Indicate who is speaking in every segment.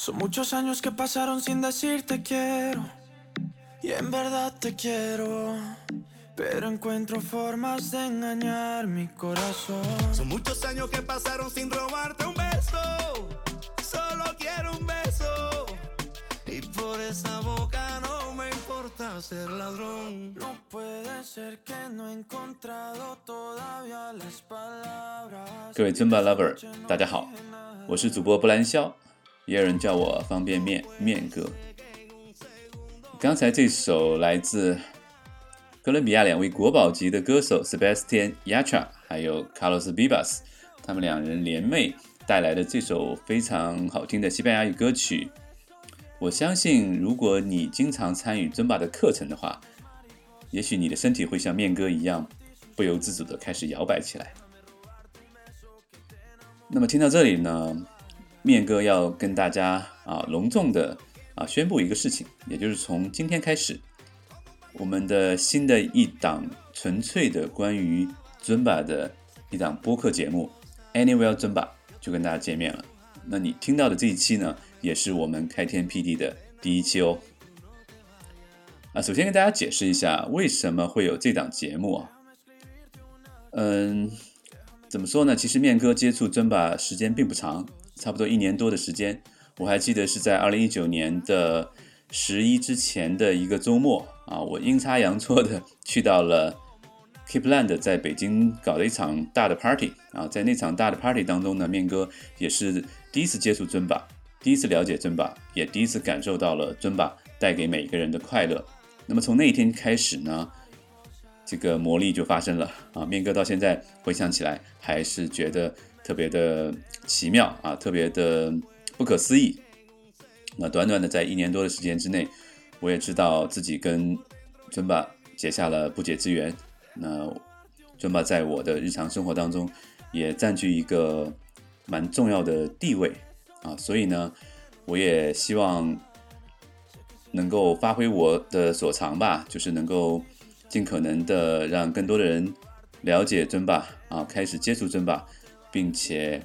Speaker 1: Son muchos años que pasaron sin decirte quiero. Y en verdad te quiero. Pero encuentro formas de engañar mi corazón.
Speaker 2: Son muchos años que pasaron sin robarte un beso. Solo quiero un beso. Y por esa boca no me importa ser ladrón.
Speaker 1: No puede ser que no he encontrado todavía las palabras.
Speaker 3: 各位尊巴 lover，大家好，我是主播布兰肖， 也有人叫我方便面面哥。刚才这首来自哥伦比亚两位国宝级的歌手 Sebastian Yatra 还有 Carlos Vivas，他们两人联袂带来的这首非常好听的西班牙语歌曲。我相信，如果你经常参与尊巴的课程的话，也许你的身体会像面哥一样，不由自主的开始摇摆起来。那么听到这里呢，面哥要跟大家啊隆重的啊宣布一个事情，也就是从今天开始，我们的新的一档纯粹的关于尊巴的一档播客节目《Anywhere 尊巴》就跟大家见面了。那你听到的这一期呢，也是我们开天辟地的第一期哦。啊，首先跟大家解释一下为什么会有这档节目啊。嗯，怎么说呢？其实面哥接触尊巴时间并不长，差不多一年多的时间。我还记得是在二零一九年的十一之前的一个周末啊，我阴差阳错的去到了 Keepland，在北京搞了一场大的 party 啊，在那场大的 party 当中呢，面哥也是。第一次接触尊巴，第一次了解尊巴，也第一次感受到了尊巴带给每个人的快乐。那么从那一天开始呢，这个魔力就发生了啊！面哥到现在回想起来，还是觉得特别的奇妙啊，特别的不可思议。那短短的在一年多的时间之内，我也知道自己跟尊巴结下了不解之缘。那尊巴在我的日常生活当中，也占据一个。蛮重要的地位啊，所以呢，我也希望能够发挥我的所长吧，就是能够尽可能的让更多的人了解尊巴啊，开始接触尊巴，并且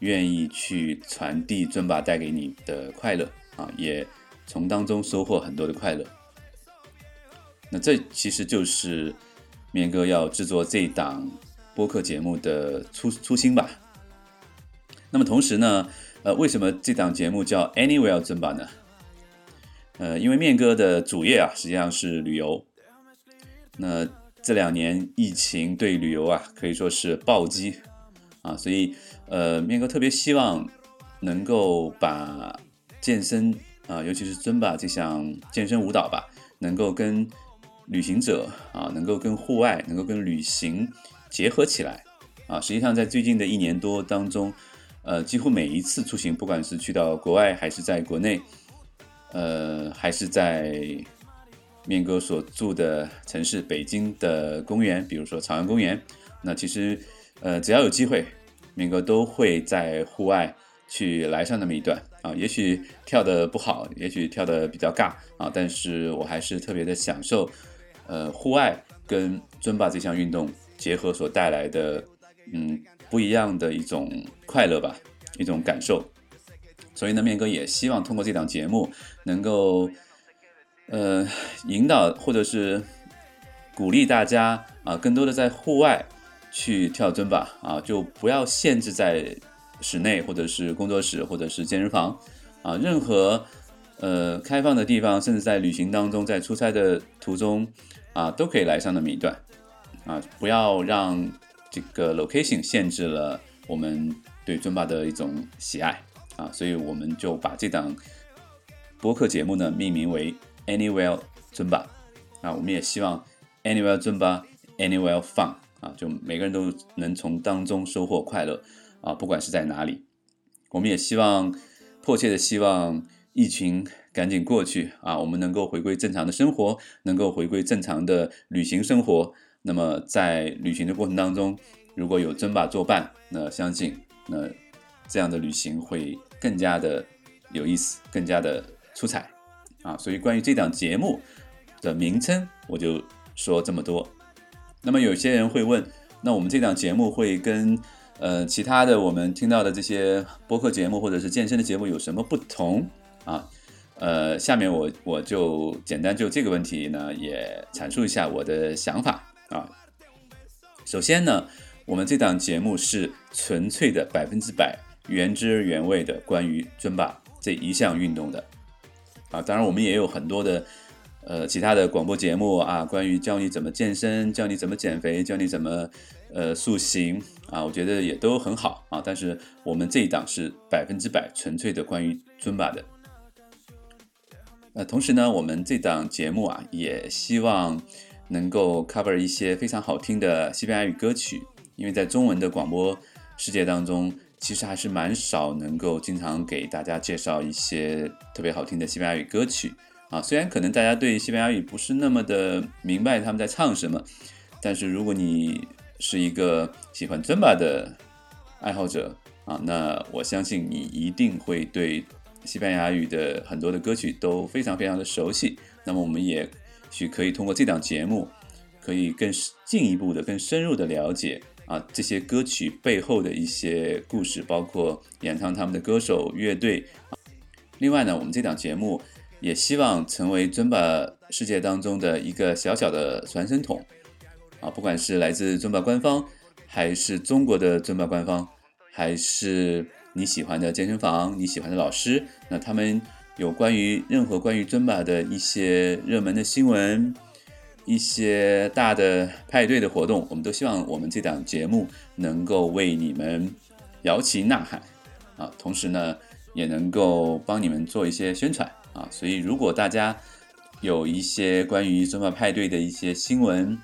Speaker 3: 愿意去传递尊巴带给你的快乐啊，也从当中收获很多的快乐。那这其实就是面哥要制作这档播客节目的初初心吧。那么同时呢，呃，为什么这档节目叫 Anywhere 尊巴呢？呃，因为面哥的主业啊，实际上是旅游。那这两年疫情对旅游啊，可以说是暴击啊，所以呃，面哥特别希望能够把健身啊，尤其是尊巴这项健身舞蹈吧，能够跟旅行者啊，能够跟户外，能够跟旅行结合起来啊。实际上，在最近的一年多当中，呃，几乎每一次出行，不管是去到国外还是在国内，呃，还是在面哥所住的城市北京的公园，比如说朝阳公园，那其实呃，只要有机会，面哥都会在户外去来上那么一段啊。也许跳的不好，也许跳的比较尬啊，但是我还是特别的享受，呃，户外跟尊巴这项运动结合所带来的，嗯。不一样的一种快乐吧，一种感受。所以呢，面哥也希望通过这档节目，能够呃引导或者是鼓励大家啊，更多的在户外去跳尊巴啊，就不要限制在室内或者是工作室或者是健身房。啊，任何呃开放的地方，甚至在旅行当中，在出差的途中啊，都可以来上那么一段。啊，不要让。这个 location 限制了我们对尊巴的一种喜爱。啊，所以我们就把这档播客节目呢命名为 Anywhere 尊巴啊，我们也希望 Anywhere 尊巴 Anywhere Fun 啊，就每个人都能从当中收获快乐啊，不管是在哪里，我们也希望迫切的希望疫情赶紧过去啊，我们能够回归正常的生活，能够回归正常的旅行生活。那么在旅行的过程当中，如果有尊巴作伴，那相信那这样的旅行会更加的有意思，更加的出彩啊！所以关于这档节目的名称，我就说这么多。那么有些人会问，那我们这档节目会跟呃，其他的我们听到的这些播客节目或者是健身的节目有什么不同啊？呃，下面我我就简单就这个问题呢，也阐述一下我的想法啊。首先呢，我们这档节目是纯粹的百分之百原汁原味的关于尊巴这一项运动的啊。当然，我们也有很多的呃其他的广播节目啊，关于教你怎么健身，教你怎么减肥，教你怎么。呃，塑形啊，我觉得也都很好啊。但是我们这一档是百分之百纯粹的关于尊巴的。呃，同时呢，我们这档节目啊，也希望能够 cover 一些非常好听的西班牙语歌曲，因为在中文的广播世界当中，其实还是蛮少能够经常给大家介绍一些特别好听的西班牙语歌曲啊。虽然可能大家对西班牙语不是那么的明白他们在唱什么，但是如果你是一个喜欢尊巴的爱好者啊，那我相信你一定会对西班牙语的很多的歌曲都非常非常的熟悉。那么我们也许可以通过这档节目，可以更进一步的、更深入的了解啊这些歌曲背后的一些故事，包括演唱他们的歌手、乐队。另外呢，我们这档节目也希望成为尊巴世界当中的一个小小的传声筒。啊，不管是来自尊巴官方，还是中国的尊巴官方，还是你喜欢的健身房、你喜欢的老师，那他们有关于任何关于尊巴的一些热门的新闻、一些大的派对的活动，我们都希望我们这档节目能够为你们摇旗呐喊啊，同时呢，也能够帮你们做一些宣传啊。所以，如果大家有一些关于尊巴派对的一些新闻，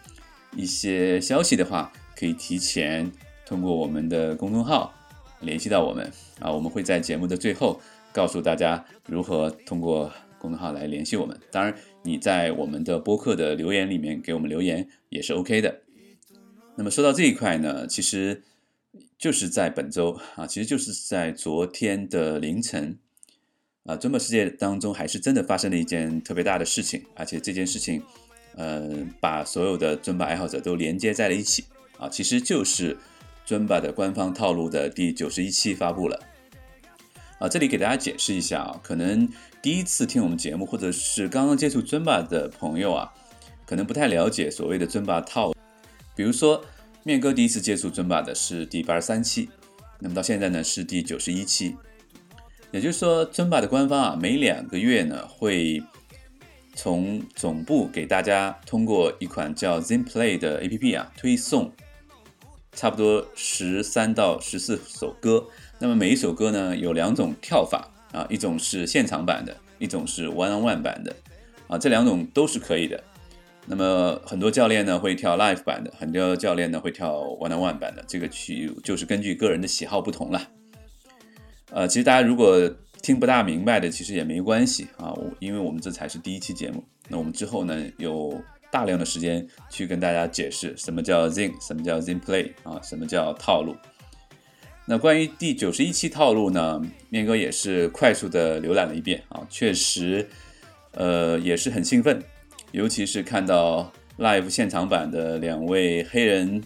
Speaker 3: 一些消息的话，可以提前通过我们的公众号联系到我们啊，我们会在节目的最后告诉大家如何通过公众号来联系我们。当然，你在我们的播客的留言里面给我们留言也是 OK 的。那么说到这一块呢，其实就是在本周啊，其实就是在昨天的凌晨啊，中国世界当中还是真的发生了一件特别大的事情，而且这件事情。呃，把所有的尊巴爱好者都连接在了一起啊，其实就是尊巴的官方套路的第九十一期发布了啊。这里给大家解释一下啊，可能第一次听我们节目或者是刚刚接触尊巴的朋友啊，可能不太了解所谓的尊巴套。比如说，面哥第一次接触尊巴的是第八十三期，那么到现在呢是第九十一期，也就是说，尊巴的官方啊，每两个月呢会。从总部给大家通过一款叫 ZinPlay 的 APP 啊推送，差不多十三到十四首歌。那么每一首歌呢有两种跳法啊，一种是现场版的，一种是 One on One 版的啊，这两种都是可以的。那么很多教练呢会跳 Live 版的，很多教练呢会跳 One on One 版的，这个曲就是根据个人的喜好不同了。呃，其实大家如果听不大明白的，其实也没关系啊，我因为我们这才是第一期节目，那我们之后呢有大量的时间去跟大家解释什么叫 Zing，什么叫 Zing Play 啊，什么叫套路。那关于第九十一期套路呢，面哥也是快速的浏览了一遍啊，确实，呃，也是很兴奋，尤其是看到 Live 现场版的两位黑人。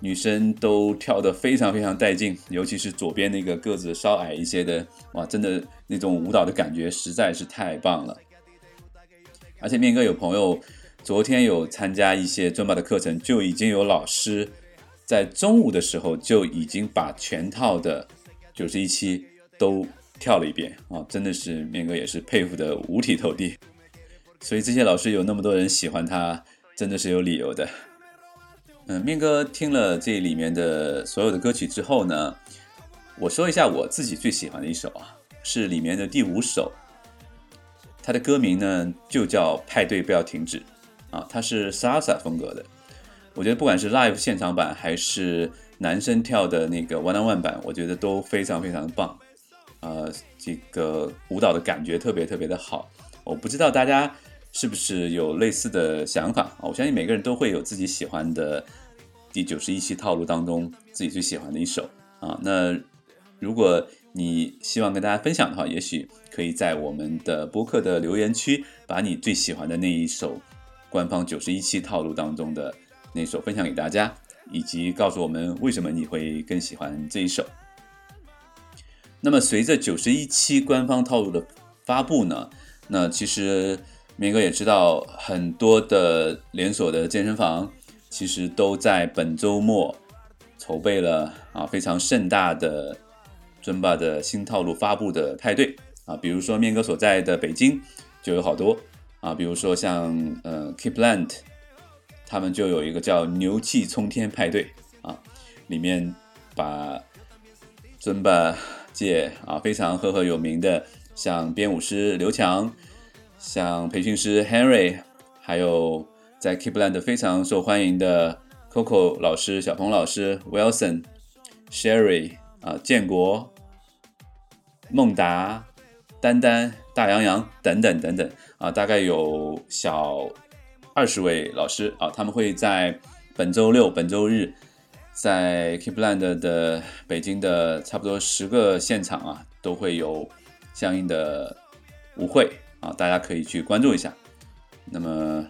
Speaker 3: 女生都跳得非常非常带劲，尤其是左边那个个子稍矮一些的，哇，真的那种舞蹈的感觉实在是太棒了。而且面哥有朋友昨天有参加一些尊巴的课程，就已经有老师在中午的时候就已经把全套的九十一期都跳了一遍啊，真的是面哥也是佩服的五体投地。所以这些老师有那么多人喜欢他，真的是有理由的。嗯，面哥听了这里面的所有的歌曲之后呢，我说一下我自己最喜欢的一首啊，是里面的第五首，它的歌名呢就叫《派对不要停止》啊，它是 salsa 风格的。我觉得不管是 live 现场版还是男生跳的那个 one on one 版，我觉得都非常非常的棒，呃，这个舞蹈的感觉特别特别的好。我不知道大家。是不是有类似的想法啊？我相信每个人都会有自己喜欢的第九十一期套路当中自己最喜欢的一首啊。那如果你希望跟大家分享的话，也许可以在我们的播客的留言区把你最喜欢的那一首官方九十一期套路当中的那首分享给大家以及告诉我们为什么你会更喜欢这一首。那么随着九十一期官方套路的发布呢，那其实明哥也知道很多的连锁的健身房其实都在本周末筹备了啊非常盛大的尊巴的新套路发布的派对啊，比如说面哥所在的北京就有好多啊，比如说像呃 Keepland，他们就有一个叫牛气冲天派对啊，里面把尊巴。界啊，非常赫赫有名的，像编舞师刘强，像培训师 Henry，还有在 Keepland 非常受欢迎的 Coco 老师、小鹏老师、Wilson、Sherry 啊、建国、孟达、丹丹、大洋洋等等等等啊，大概有小二十位老师啊，他们会在本周六、本周日。在 Keepland 的北京的差不多十个现场啊，都会有相应的舞会啊，大家可以去关注一下。那么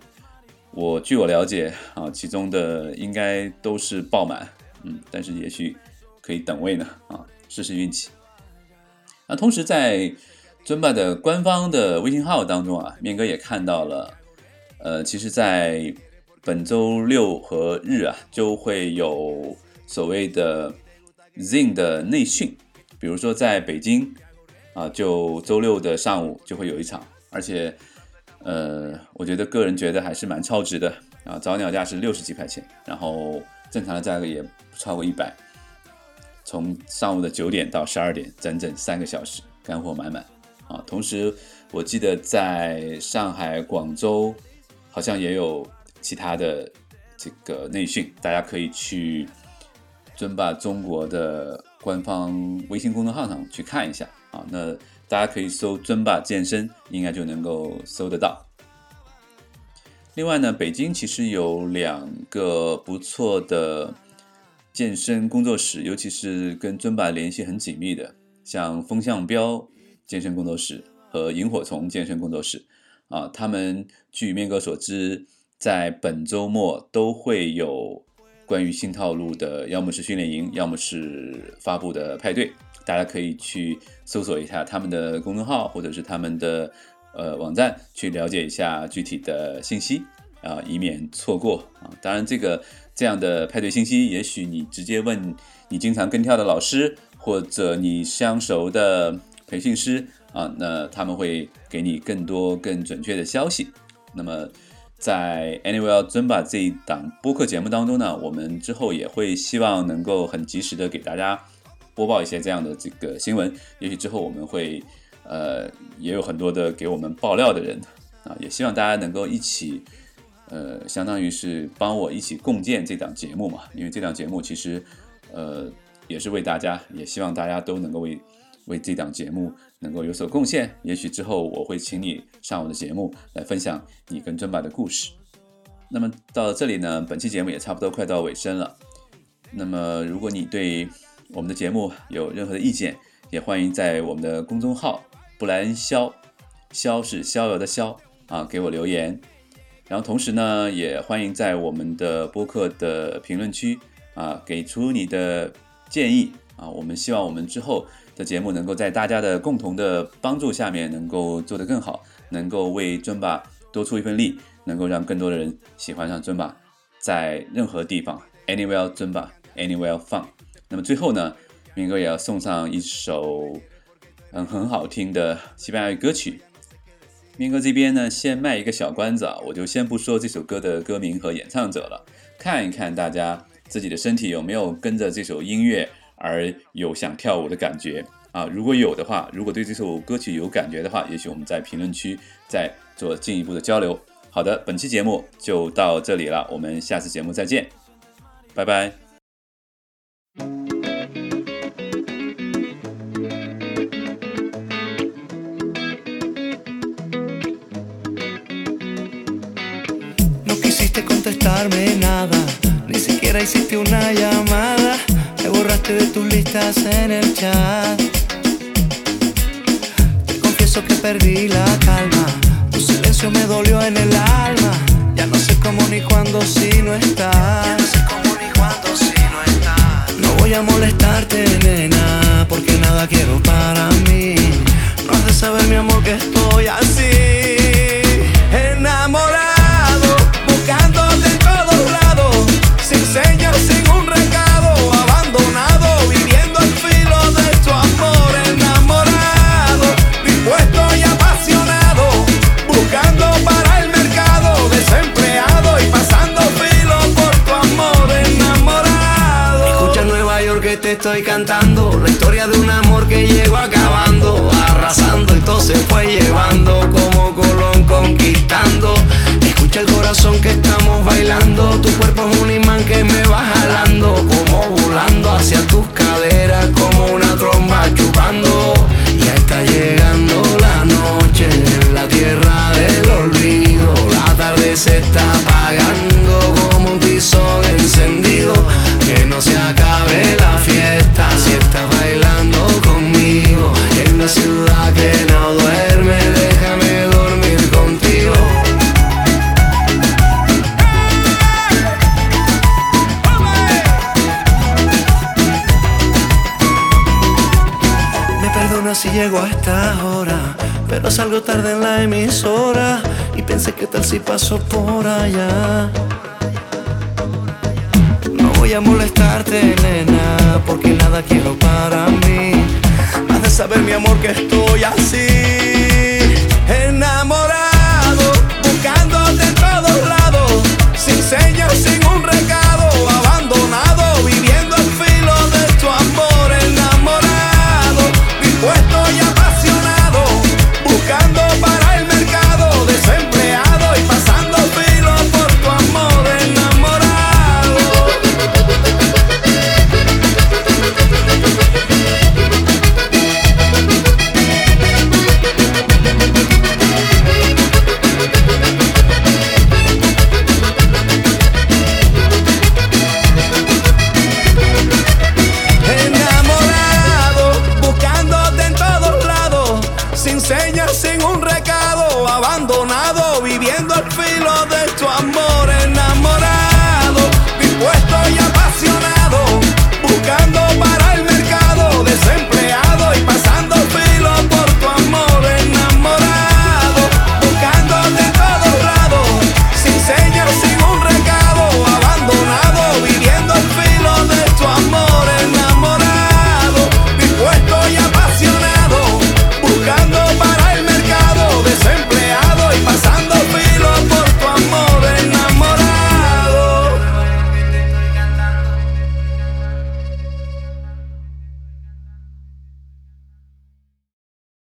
Speaker 3: 我据我了解啊，其中的应该都是爆满，嗯，但是也许可以等位呢啊，试试运气。那同时在尊巴的官方的微信号当中啊，面哥也看到了，呃，其实，在本周六和日啊，就会有所谓的 Zin 的内训，比如说在北京啊，就周六的上午就会有一场，而且呃，我觉得个人觉得还是蛮超值的啊，早鸟价是六十几块钱，然后正常的价格也不超过一百，从上午的九点到十二点，整整三个小时，干货满满啊。同时，我记得在上海、广州好像也有。其他的这个内训，大家可以去尊霸中国的官方微信公众号上去看一下啊。那大家可以搜“尊霸健身”，应该就能够搜得到。另外呢，北京其实有两个不错的健身工作室，尤其是跟尊霸联系很紧密的，像风向标健身工作室和萤火虫健身工作室啊。他们据面哥所知。在本周末都会有关于新套路的，要么是训练营，要么是发布的派对，大家可以去搜索一下他们的公众号或者是他们的呃网站，去了解一下具体的信息啊，以免错过啊。当然，这个这样的派对信息，也许你直接问你经常跟跳的老师或者你相熟的培训师啊，那他们会给你更多更准确的消息。那么。在 Anywhere Zumba 这一档播客节目当中呢，我们之后也会希望能够很及时的给大家播报一些这样的这个新闻。也许之后我们会呃也有很多的给我们爆料的人啊，也希望大家能够一起呃相当于是帮我一起共建这档节目嘛，因为这档节目其实呃也是为大家，也希望大家都能够为为这档节目。能够有所贡献，也许之后我会请你上我的节目来分享你跟尊巴的故事。那么到这里呢，本期节目也差不多快到尾声了。那么如果你对我们的节目有任何的意见，也欢迎在我们的公众号“布莱恩肖”，肖是逍遥的肖啊，给我留言。然后同时呢，也欢迎在我们的播客的评论区啊，给出你的建议啊。我们希望我们之后。的节目能够在大家的共同的帮助下面能够做得更好，能够为尊巴多出一份力，能够让更多的人喜欢上尊巴，在任何地方，anywhere 尊巴，anywhere fun。那么最后呢，明哥也要送上一首嗯很好听的西班牙语歌曲。明哥这边呢，先卖一个小关子啊，我就先不说这首歌的歌名和演唱者了，看一看大家自己的身体有没有跟着这首音乐。而有想跳舞的感觉啊！如果有的话，如果对这首歌曲有感觉的话，也许我们在评论区再做进一步的交流。好的，本期节目就到这里了，我们下次节目再见，拜拜。
Speaker 4: borraste de tus listas en el chat. Te confieso que perdí la calma. Tu silencio me dolió en el alma. Ya no sé cómo ni cuándo si no estás. Ya no sé cómo ni cuándo si no estás. No voy a molestarte, nena, porque nada quiero para mí. No has de saber, mi amor, que estoy así. Enamorado. ¿qué tal si paso por allá? No voy a molestarte, nena, porque nada quiero para mí. Has de saber, mi amor, que estoy así.